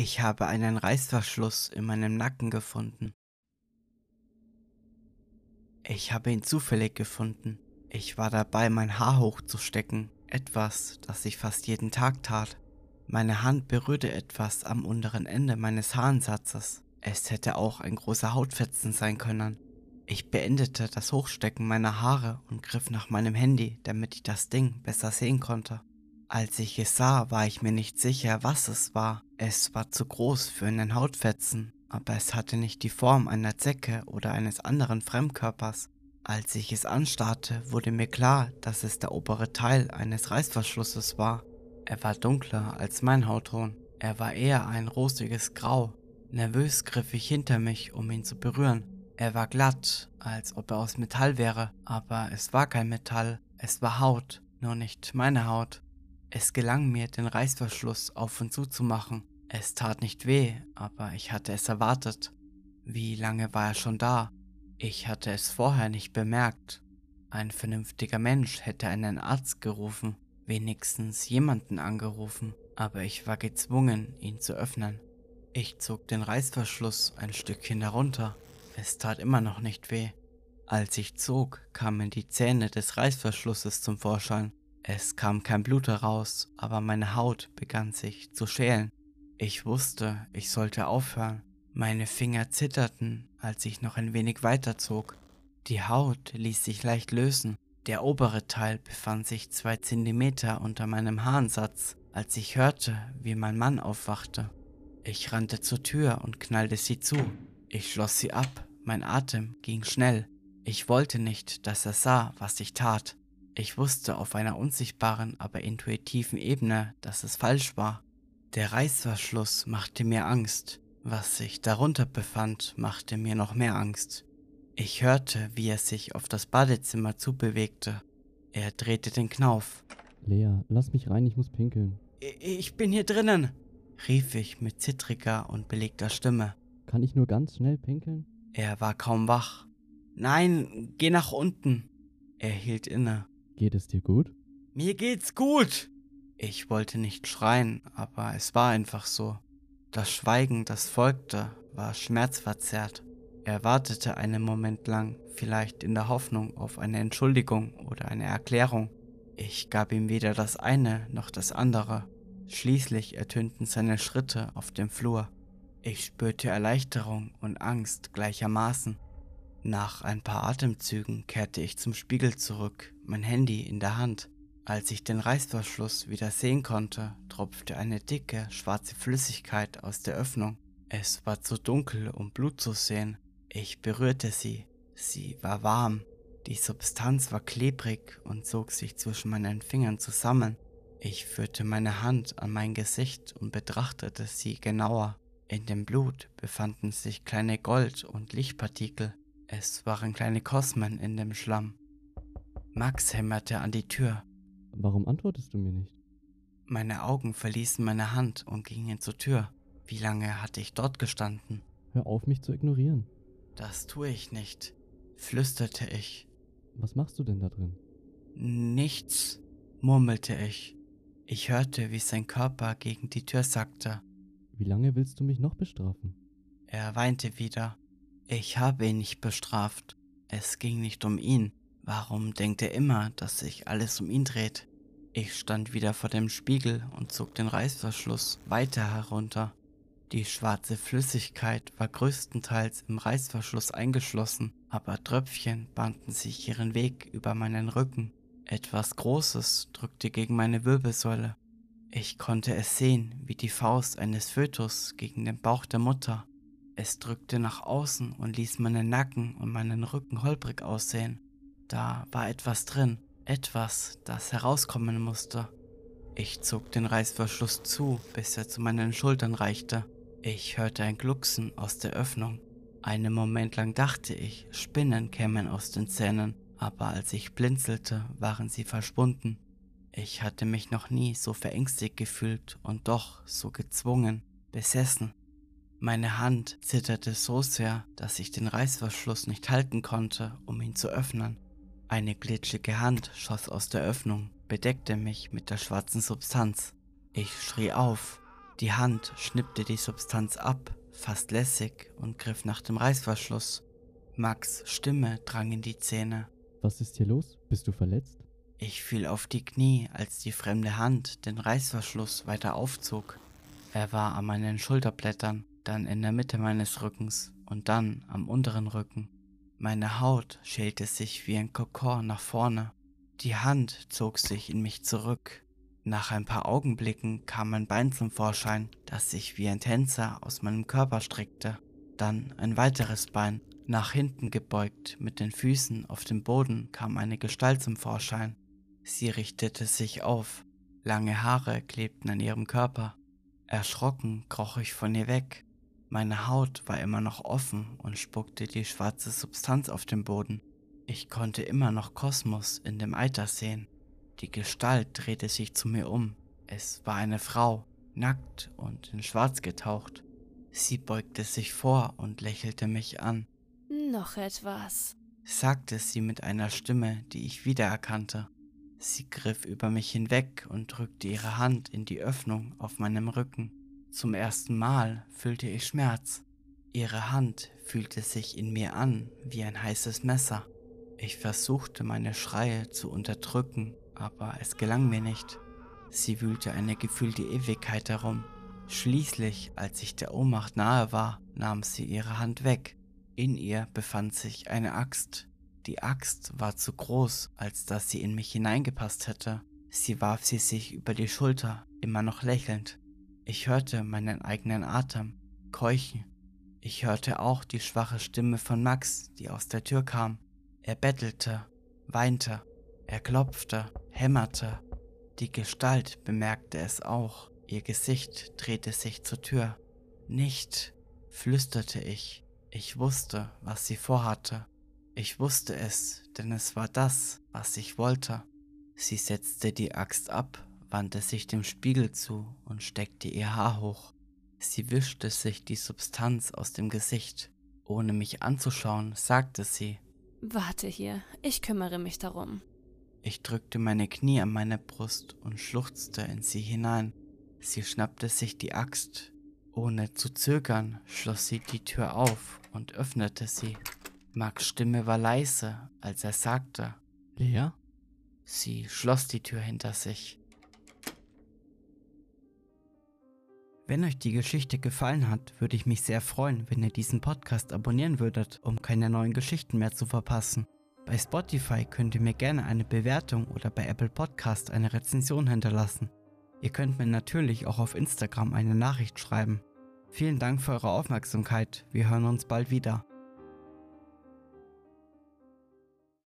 Ich habe einen Reißverschluss in meinem Nacken gefunden. Ich habe ihn zufällig gefunden. Ich war dabei, mein Haar hochzustecken, etwas, das ich fast jeden Tag tat. Meine Hand berührte etwas am unteren Ende meines Haaransatzes. Es hätte auch ein großer Hautfetzen sein können. Ich beendete das Hochstecken meiner Haare und griff nach meinem Handy, damit ich das Ding besser sehen konnte. Als ich es sah, war ich mir nicht sicher, was es war. Es war zu groß für einen Hautfetzen, aber es hatte nicht die Form einer Zecke oder eines anderen Fremdkörpers. Als ich es anstarrte, wurde mir klar, dass es der obere Teil eines Reißverschlusses war. Er war dunkler als mein Hautton. Er war eher ein rosiges Grau. Nervös griff ich hinter mich, um ihn zu berühren. Er war glatt, als ob er aus Metall wäre, aber es war kein Metall, es war Haut, nur nicht meine Haut. Es gelang mir, den Reißverschluss auf und zu zu machen. Es tat nicht weh, aber ich hatte es erwartet. Wie lange war er schon da? Ich hatte es vorher nicht bemerkt. Ein vernünftiger Mensch hätte einen Arzt gerufen, wenigstens jemanden angerufen, aber ich war gezwungen, ihn zu öffnen. Ich zog den Reißverschluss ein Stückchen herunter. Es tat immer noch nicht weh. Als ich zog, kamen die Zähne des Reißverschlusses zum Vorschein. Es kam kein Blut heraus, aber meine Haut begann sich zu schälen. Ich wusste, ich sollte aufhören. Meine Finger zitterten, als ich noch ein wenig weiterzog. Die Haut ließ sich leicht lösen. Der obere Teil befand sich zwei Zentimeter unter meinem Haaransatz, als ich hörte, wie mein Mann aufwachte. Ich rannte zur Tür und knallte sie zu. Ich schloss sie ab, mein Atem ging schnell. Ich wollte nicht, dass er sah, was ich tat. Ich wusste auf einer unsichtbaren, aber intuitiven Ebene, dass es falsch war. Der Reißverschluss machte mir Angst. Was sich darunter befand, machte mir noch mehr Angst. Ich hörte, wie er sich auf das Badezimmer zubewegte. Er drehte den Knauf. Lea, lass mich rein, ich muss pinkeln. Ich bin hier drinnen, rief ich mit zittriger und belegter Stimme. Kann ich nur ganz schnell pinkeln? Er war kaum wach. Nein, geh nach unten. Er hielt inne. Geht es dir gut? Mir geht's gut! Ich wollte nicht schreien, aber es war einfach so. Das Schweigen, das folgte, war schmerzverzerrt. Er wartete einen Moment lang, vielleicht in der Hoffnung auf eine Entschuldigung oder eine Erklärung. Ich gab ihm weder das eine noch das andere. Schließlich ertönten seine Schritte auf dem Flur. Ich spürte Erleichterung und Angst gleichermaßen. Nach ein paar Atemzügen kehrte ich zum Spiegel zurück, mein Handy in der Hand. Als ich den Reißverschluss wieder sehen konnte, tropfte eine dicke, schwarze Flüssigkeit aus der Öffnung. Es war zu dunkel, um Blut zu sehen. Ich berührte sie. Sie war warm. Die Substanz war klebrig und zog sich zwischen meinen Fingern zusammen. Ich führte meine Hand an mein Gesicht und betrachtete sie genauer. In dem Blut befanden sich kleine Gold- und Lichtpartikel. Es waren kleine Kosmen in dem Schlamm. Max hämmerte an die Tür. Warum antwortest du mir nicht? Meine Augen verließen meine Hand und gingen zur Tür. Wie lange hatte ich dort gestanden? Hör auf, mich zu ignorieren. Das tue ich nicht, flüsterte ich. Was machst du denn da drin? Nichts, murmelte ich. Ich hörte, wie sein Körper gegen die Tür sackte. Wie lange willst du mich noch bestrafen? Er weinte wieder. Ich habe ihn nicht bestraft. Es ging nicht um ihn. Warum denkt er immer, dass sich alles um ihn dreht? Ich stand wieder vor dem Spiegel und zog den Reißverschluss weiter herunter. Die schwarze Flüssigkeit war größtenteils im Reißverschluss eingeschlossen, aber Tröpfchen bahnten sich ihren Weg über meinen Rücken. Etwas Großes drückte gegen meine Wirbelsäule. Ich konnte es sehen, wie die Faust eines Fötus gegen den Bauch der Mutter. Es drückte nach außen und ließ meinen Nacken und meinen Rücken holprig aussehen. Da war etwas drin, etwas, das herauskommen musste. Ich zog den Reißverschluss zu, bis er zu meinen Schultern reichte. Ich hörte ein Glucksen aus der Öffnung. Einen Moment lang dachte ich, Spinnen kämen aus den Zähnen, aber als ich blinzelte, waren sie verschwunden. Ich hatte mich noch nie so verängstigt gefühlt und doch so gezwungen, besessen. Meine Hand zitterte so sehr, dass ich den Reißverschluss nicht halten konnte, um ihn zu öffnen. Eine glitschige Hand schoss aus der Öffnung, bedeckte mich mit der schwarzen Substanz. Ich schrie auf. Die Hand schnippte die Substanz ab, fast lässig, und griff nach dem Reißverschluss. Max Stimme drang in die Zähne. Was ist hier los? Bist du verletzt? Ich fiel auf die Knie, als die fremde Hand den Reißverschluss weiter aufzog. Er war an meinen Schulterblättern, dann in der Mitte meines Rückens und dann am unteren Rücken. Meine Haut schälte sich wie ein Kokon nach vorne. Die Hand zog sich in mich zurück. Nach ein paar Augenblicken kam mein Bein zum Vorschein, das sich wie ein Tänzer aus meinem Körper streckte. Dann ein weiteres Bein, nach hinten gebeugt, mit den Füßen auf dem Boden kam eine Gestalt zum Vorschein. Sie richtete sich auf. Lange Haare klebten an ihrem Körper. Erschrocken kroch ich von ihr weg. Meine Haut war immer noch offen und spuckte die schwarze Substanz auf den Boden. Ich konnte immer noch Kosmos in dem Eiter sehen. Die Gestalt drehte sich zu mir um. Es war eine Frau, nackt und in Schwarz getaucht. Sie beugte sich vor und lächelte mich an. Noch etwas, sagte sie mit einer Stimme, die ich wiedererkannte. Sie griff über mich hinweg und drückte ihre Hand in die Öffnung auf meinem Rücken. Zum ersten Mal fühlte ich Schmerz. Ihre Hand fühlte sich in mir an wie ein heißes Messer. Ich versuchte meine Schreie zu unterdrücken, aber es gelang mir nicht. Sie wühlte eine gefühlte Ewigkeit herum. Schließlich, als ich der Ohnmacht nahe war, nahm sie ihre Hand weg. In ihr befand sich eine Axt. Die Axt war zu groß, als dass sie in mich hineingepasst hätte. Sie warf sie sich über die Schulter, immer noch lächelnd. Ich hörte meinen eigenen Atem, keuchen. Ich hörte auch die schwache Stimme von Max, die aus der Tür kam. Er bettelte, weinte, er klopfte, hämmerte. Die Gestalt bemerkte es auch. Ihr Gesicht drehte sich zur Tür. Nicht, flüsterte ich. Ich wusste, was sie vorhatte. Ich wusste es, denn es war das, was ich wollte. Sie setzte die Axt ab, wandte sich dem Spiegel zu und steckte ihr Haar hoch. Sie wischte sich die Substanz aus dem Gesicht. Ohne mich anzuschauen, sagte sie, Warte hier, ich kümmere mich darum. Ich drückte meine Knie an meine Brust und schluchzte in sie hinein. Sie schnappte sich die Axt, ohne zu zögern schloss sie die Tür auf und öffnete sie. Max Stimme war leise, als er sagte, Lea? Sie schloss die Tür hinter sich. Wenn euch die Geschichte gefallen hat, würde ich mich sehr freuen, wenn ihr diesen Podcast abonnieren würdet, um keine neuen Geschichten mehr zu verpassen. Bei Spotify könnt ihr mir gerne eine Bewertung oder bei Apple Podcast eine Rezension hinterlassen. Ihr könnt mir natürlich auch auf Instagram eine Nachricht schreiben. Vielen Dank für eure Aufmerksamkeit. Wir hören uns bald wieder.